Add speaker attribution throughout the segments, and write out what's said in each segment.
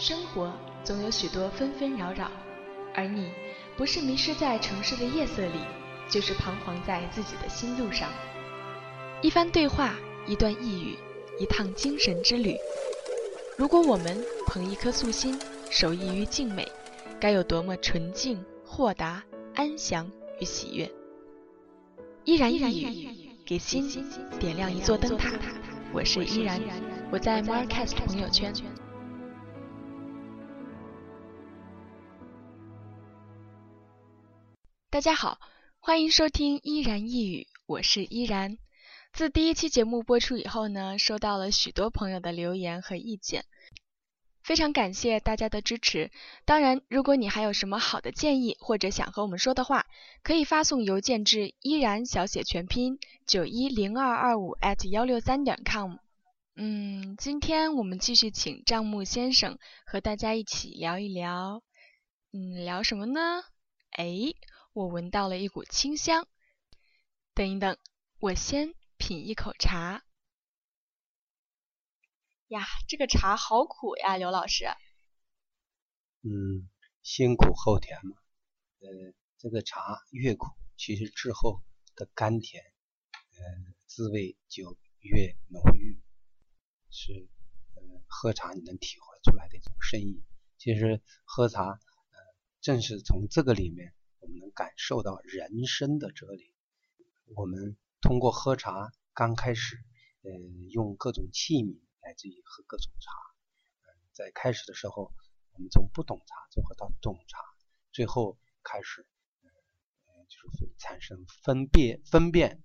Speaker 1: 生活总有许多纷纷扰扰，而你不是迷失在城市的夜色里，就是彷徨在自己的心路上。一番对话，一段呓语，一趟精神之旅。如果我们捧一颗素心，守一于静美，该有多么纯净、豁达、安详与喜悦！依然一语，给心点亮一座灯塔。我是依然，我在 Marcast 朋友圈。大家好，欢迎收听《依然一语》，我是依然。自第一期节目播出以后呢，收到了许多朋友的留言和意见，非常感谢大家的支持。当然，如果你还有什么好的建议或者想和我们说的话，可以发送邮件至依然小写全拼九一零二二五 at 幺六三点 com。嗯，今天我们继续请账目先生和大家一起聊一聊。嗯，聊什么呢？哎。我闻到了一股清香。等一等，我先品一口茶。呀，这个茶好苦呀，刘老师。
Speaker 2: 嗯，先苦后甜嘛。呃，这个茶越苦，其实之后的甘甜，呃，滋味就越浓郁，是呃喝茶你能体会出来的一种深意。其实喝茶，呃，正是从这个里面。能感受到人生的哲理。我们通过喝茶，刚开始，呃，用各种器皿来自于喝各种茶。在开始的时候，我们从不懂茶，最后到懂茶，最后开始，呃，就是会产生分辨分辨。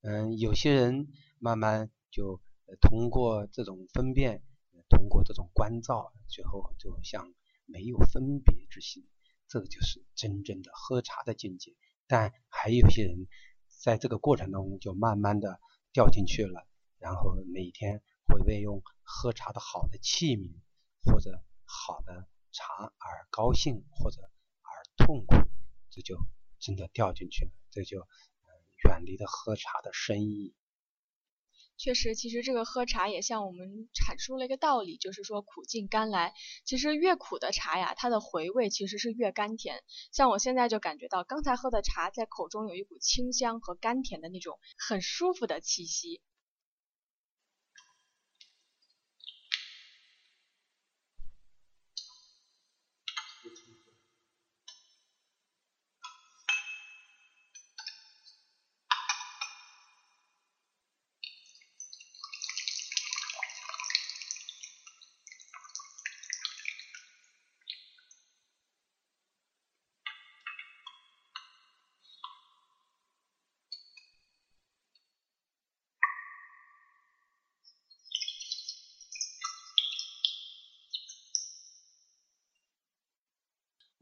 Speaker 2: 嗯，有些人慢慢就通过这种分辨，通过这种关照，最后就像没有分别之心。这个就是真正的喝茶的境界，但还有些人在这个过程当中就慢慢的掉进去了，然后每天会为用喝茶的好的器皿或者好的茶而高兴或者而痛苦，这就真的掉进去了，这就远离了喝茶的深意。
Speaker 1: 确实，其实这个喝茶也向我们阐述了一个道理，就是说苦尽甘来。其实越苦的茶呀，它的回味其实是越甘甜。像我现在就感觉到，刚才喝的茶在口中有一股清香和甘甜的那种很舒服的气息。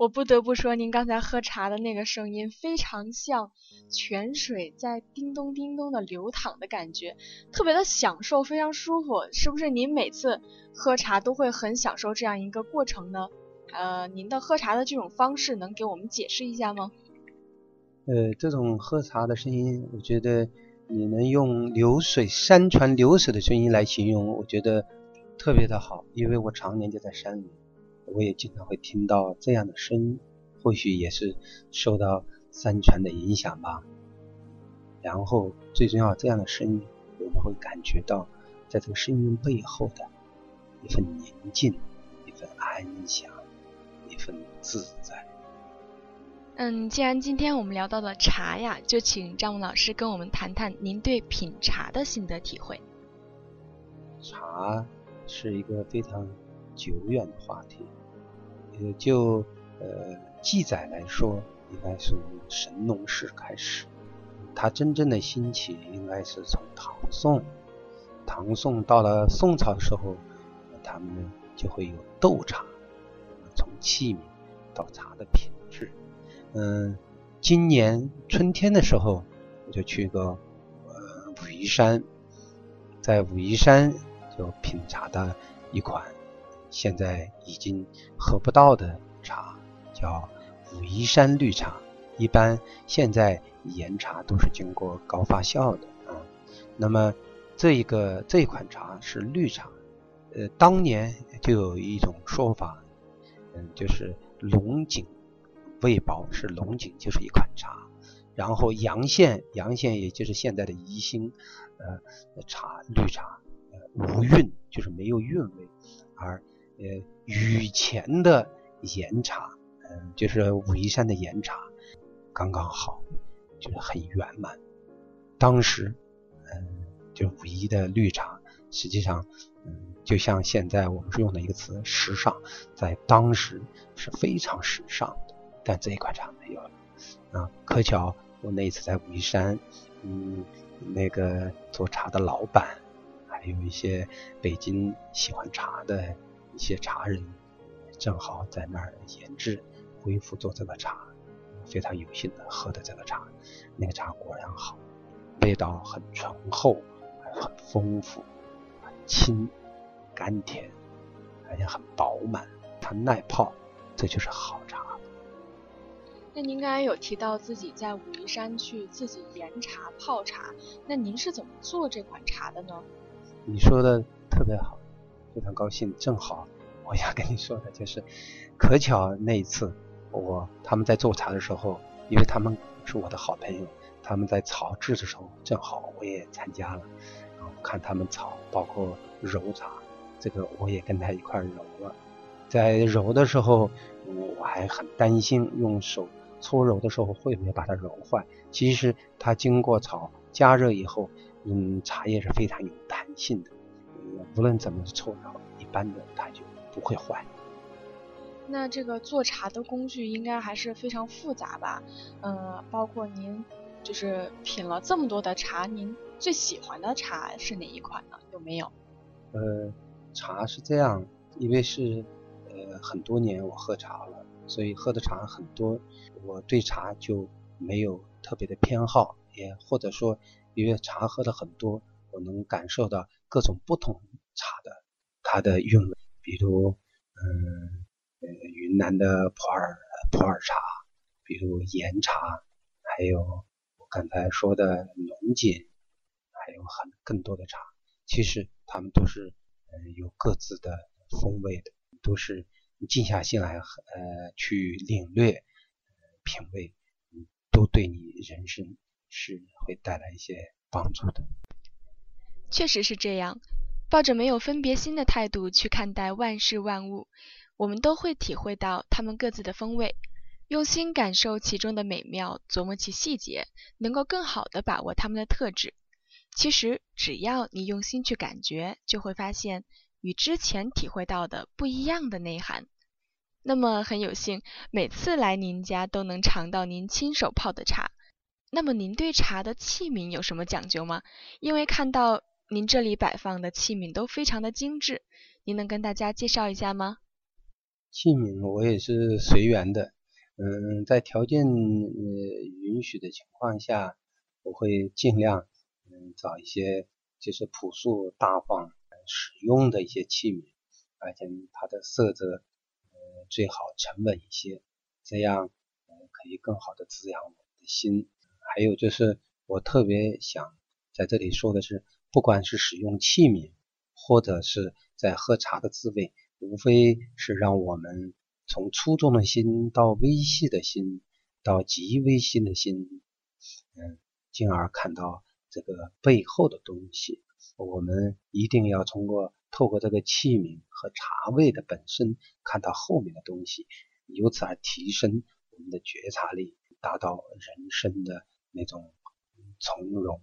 Speaker 1: 我不得不说，您刚才喝茶的那个声音非常像泉水在叮咚叮咚的流淌的感觉，特别的享受，非常舒服。是不是您每次喝茶都会很享受这样一个过程呢？呃，您的喝茶的这种方式能给我们解释一下吗？
Speaker 2: 呃，这种喝茶的声音，我觉得你能用流水山泉流水的声音来形容，我觉得特别的好，因为我常年就在山里。我也经常会听到这样的声音，或许也是受到山泉的影响吧。然后最重要，这样的声音我们会感觉到，在这个声音背后的一份宁静、一份安详、一份自在。
Speaker 1: 嗯，既然今天我们聊到了茶呀，就请张文老师跟我们谈谈您对品茶的心得体会。
Speaker 2: 茶是一个非常久远的话题。也就呃记载来说，应该是神农氏开始，它真正的兴起应该是从唐宋。唐宋到了宋朝的时候，他们就会有斗茶，从器皿到茶的品质。嗯，今年春天的时候，我就去过呃武夷山，在武夷山就品茶的一款。现在已经喝不到的茶叫武夷山绿茶，一般现在岩茶都是经过高发酵的啊。那么这一个这一款茶是绿茶，呃，当年就有一种说法，嗯，就是龙井味薄是龙井就是一款茶，然后阳县阳县也就是现在的宜兴，呃，茶绿茶呃无韵就是没有韵味，而呃雨前的岩茶，嗯，就是武夷山的岩茶，刚刚好，就是很圆满。当时，嗯，就武夷的绿茶，实际上。嗯，就像现在我们是用的一个词“时尚”，在当时是非常时尚的，但这一款茶没有了。啊，可巧我那一次在武夷山，嗯，那个做茶的老板，还有一些北京喜欢茶的一些茶人，正好在那儿研制、恢复做这个茶，非常有幸的喝的这个茶，那个茶果然好，味道很醇厚，很丰富。很清、甘甜，而且很饱满，它耐泡，这就是好茶。
Speaker 1: 那您刚才有提到自己在武夷山去自己研茶泡茶，那您是怎么做这款茶的呢？
Speaker 2: 你说的特别好，非常高兴。正好我要跟你说的就是，可巧那一次我他们在做茶的时候，因为他们是我的好朋友，他们在炒制的时候，正好我也参加了。然后看他们炒，包括揉茶，这个我也跟他一块揉了。在揉的时候，我还很担心用手搓揉的时候会不会把它揉坏。其实它经过炒加热以后，嗯，茶叶是非常有弹性的，无论怎么搓揉，一般的它就不会坏。
Speaker 1: 那这个做茶的工具应该还是非常复杂吧？嗯，包括您就是品了这么多的茶，您。最喜欢的茶是哪一款呢？有没有？
Speaker 2: 呃，茶是这样，因为是呃很多年我喝茶了，所以喝的茶很多，我对茶就没有特别的偏好，也或者说因为茶喝的很多，我能感受到各种不同茶的它的韵味，比如嗯呃云南的普洱普洱茶，比如岩茶，还有我刚才说的龙井。还有很更多的茶，其实他们都是嗯有各自的风味的，都是静下心来呃去领略、品味，都对你人生是会带来一些帮助的。
Speaker 1: 确实是这样，抱着没有分别心的态度去看待万事万物，我们都会体会到他们各自的风味，用心感受其中的美妙，琢磨其细节，能够更好的把握他们的特质。其实，只要你用心去感觉，就会发现与之前体会到的不一样的内涵。那么很有幸，每次来您家都能尝到您亲手泡的茶。那么您对茶的器皿有什么讲究吗？因为看到您这里摆放的器皿都非常的精致，您能跟大家介绍一下吗？
Speaker 2: 器皿我也是随缘的，嗯，在条件呃允许的情况下，我会尽量嗯。找一些就是朴素大方、使用的一些器皿，而且它的色泽呃最好沉稳一些，这样呃可以更好的滋养我的心。还有就是我特别想在这里说的是，不管是使用器皿，或者是在喝茶的滋味，无非是让我们从粗重的心到微细的心，到极微细的心，嗯，进而看到。这个背后的东西，我们一定要通过透过这个器皿和茶味的本身，看到后面的东西，由此而提升我们的觉察力，达到人生的那种从容、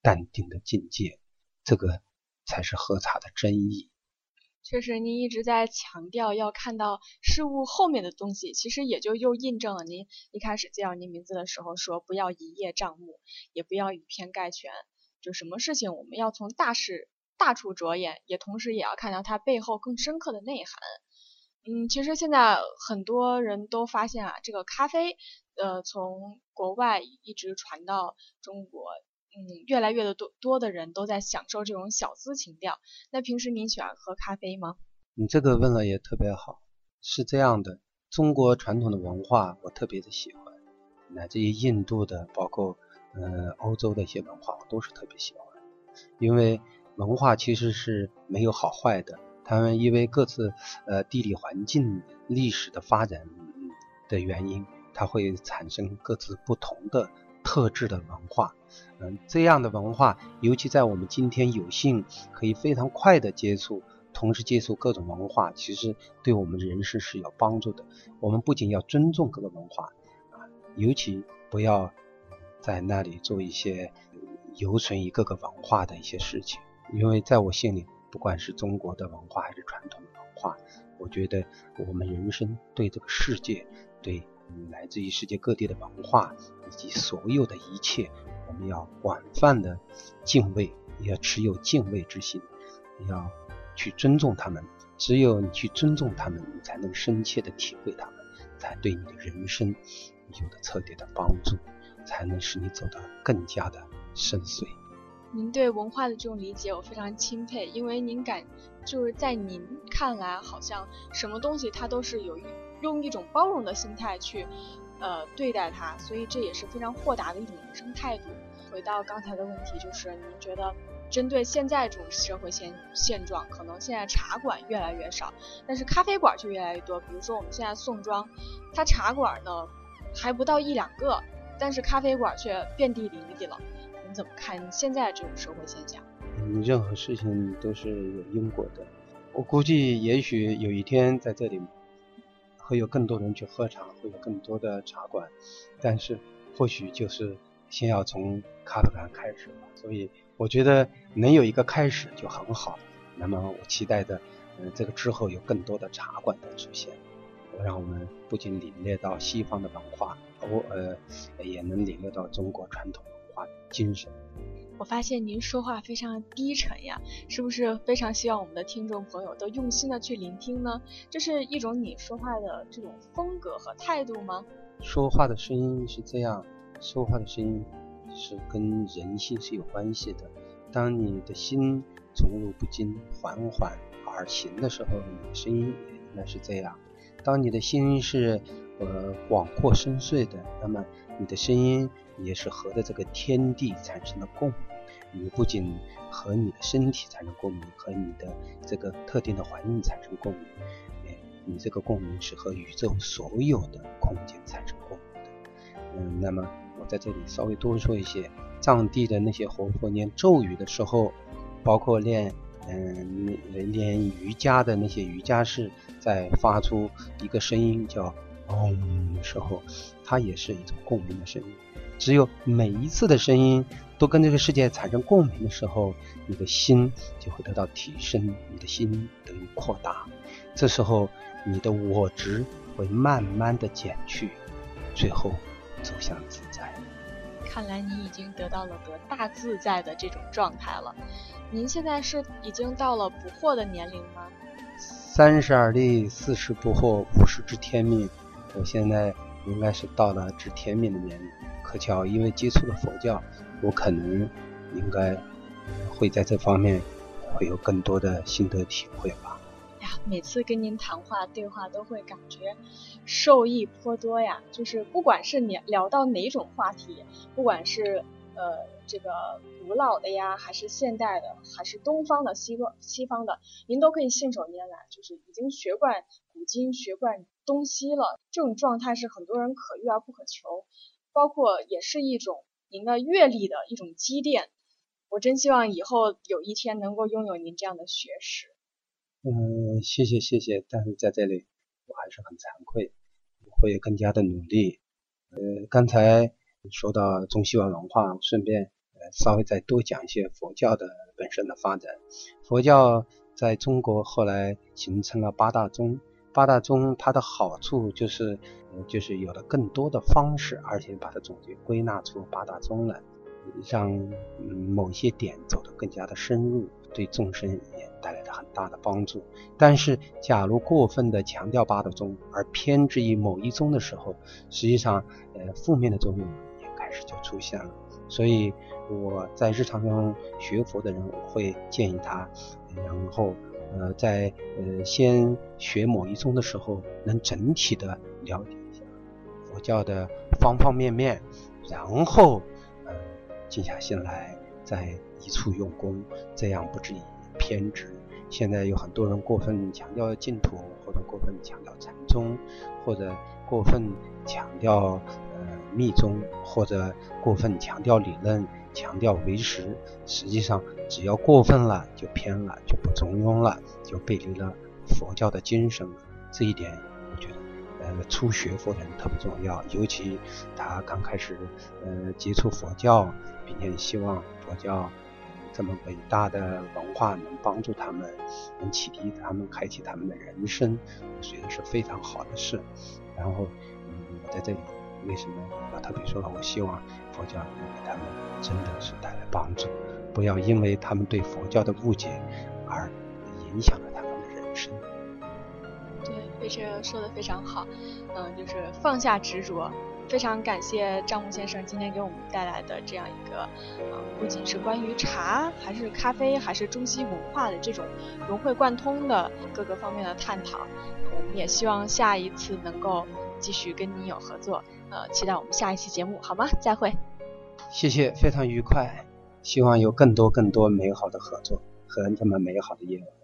Speaker 2: 淡定的境界。这个才是喝茶的真意。
Speaker 1: 确实，您一直在强调要看到事物后面的东西，其实也就又印证了您一开始介绍您名字的时候说不要一叶障目，也不要以偏概全。就什么事情我们要从大事大处着眼，也同时也要看到它背后更深刻的内涵。嗯，其实现在很多人都发现啊，这个咖啡，呃，从国外一直传到中国。嗯，越来越的多多的人都在享受这种小资情调。那平时您喜欢喝咖啡吗？
Speaker 2: 你这个问了也特别好。是这样的，中国传统的文化我特别的喜欢，乃至于印度的，包括呃欧洲的一些文化，我都是特别喜欢。因为文化其实是没有好坏的，他们因为各自呃地理环境、历史的发展的原因，它会产生各自不同的特质的文化。嗯，这样的文化，尤其在我们今天有幸可以非常快的接触，同时接触各种文化，其实对我们人生是有帮助的。我们不仅要尊重各个文化啊，尤其不要在那里做一些有损于各个文化的一些事情，因为在我心里，不管是中国的文化还是传统的文化，我觉得我们人生对这个世界，对来自于世界各地的文化以及所有的一切。我们要广泛的敬畏，要持有敬畏之心，要去尊重他们。只有你去尊重他们，你才能深切的体会他们，才对你的人生有着彻底的帮助，才能使你走得更加的深邃。
Speaker 1: 您对文化的这种理解，我非常钦佩，因为您感就是在您看来，好像什么东西它都是有一用一种包容的心态去。呃，对待它，所以这也是非常豁达的一种人生态度。回到刚才的问题，就是您觉得，针对现在这种社会现现状，可能现在茶馆越来越少，但是咖啡馆就越来越多。比如说我们现在宋庄，它茶馆呢还不到一两个，但是咖啡馆却遍地林立了。您怎么看现在这种社会现象？
Speaker 2: 嗯，任何事情都是有因果的。我估计，也许有一天在这里。会有更多人去喝茶，会有更多的茶馆，但是或许就是先要从咖啡馆开始吧。所以我觉得能有一个开始就很好。那么我期待着，嗯，这个之后有更多的茶馆的出现，让我们不仅领略到西方的文化，我呃也能领略到中国传统文化的精神。
Speaker 1: 我发现您说话非常低沉呀，是不是非常希望我们的听众朋友都用心的去聆听呢？这是一种你说话的这种风格和态度吗？
Speaker 2: 说话的声音是这样，说话的声音是跟人性是有关系的。当你的心从容不惊、缓缓而行的时候，你的声音也应该是这样。当你的心是呃广阔深邃的，那么你的声音也是和的这个天地产生了共鸣。你不仅和你的身体产生共鸣，和你的这个特定的环境产生共鸣，哎，你这个共鸣是和宇宙所有的空间产生共鸣的。嗯，那么我在这里稍微多说一些，藏地的那些活佛念咒语的时候，包括练嗯练瑜伽的那些瑜伽士，在发出一个声音叫“嗡”的时候，它也是一种共鸣的声音。只有每一次的声音都跟这个世界产生共鸣的时候，你的心就会得到提升，你的心得以扩大。这时候，你的我执会慢慢的减去，最后走向自在。
Speaker 1: 看来你已经得到了得大自在的这种状态了。您现在是已经到了不惑的年龄吗？
Speaker 2: 三十而立，四十不惑，五十知天命。我现在应该是到了知天命的年龄。可巧，因为接触了佛教，我可能应该会在这方面会有更多的心得体会吧。
Speaker 1: 呀，每次跟您谈话对话都会感觉受益颇多呀。就是不管是聊聊到哪种话题，不管是呃这个古老的呀，还是现代的，还是东方的、西方西方的，您都可以信手拈来，就是已经学贯古今，学贯东西了。这种状态是很多人可遇而不可求。包括也是一种您的阅历的一种积淀，我真希望以后有一天能够拥有您这样的学识。
Speaker 2: 嗯，谢谢谢谢，但是在这里我还是很惭愧，我会更加的努力。呃，刚才说到中西方文化，顺便呃稍微再多讲一些佛教的本身的发展。佛教在中国后来形成了八大宗。八大宗它的好处就是，就是有了更多的方式，而且把它总结归纳出八大宗来，让某些点走得更加的深入，对众生也带来了很大的帮助。但是，假如过分的强调八大宗，而偏执于某一宗的时候，实际上，呃，负面的作用也开始就出现了。所以，我在日常中学佛的人，我会建议他，然后。呃，在呃先学某一宗的时候，能整体的了解一下佛教的方方面面，然后呃静下心来，再一处用功，这样不至于偏执。现在有很多人过分强调净土，或者过分强调禅宗，或者过分强调呃密宗，或者过分强调理论，强调唯实。实际上，只要过分了，就偏了，就不中庸了，就背离了佛教的精神了。这一点，我觉得，呃，初学佛人特别重要，尤其他刚开始呃接触佛教，并且希望佛教。这么伟大的文化能帮助他们，能启迪他们，开启他们的人生，我觉得是非常好的事。然后，嗯，我在这里为什么要特别说？我希望佛教能给他们真的是带来帮助，不要因为他们对佛教的误解而影响了他们的人生。
Speaker 1: 对，非常说的非常好，嗯，就是放下执着。非常感谢张木先生今天给我们带来的这样一个，呃，不仅是关于茶，还是咖啡，还是中西文化的这种融会贯通的各个方面的探讨。我们也希望下一次能够继续跟你有合作，呃，期待我们下一期节目，好吗？再会。
Speaker 2: 谢谢，非常愉快，希望有更多更多美好的合作和这么美好的夜晚。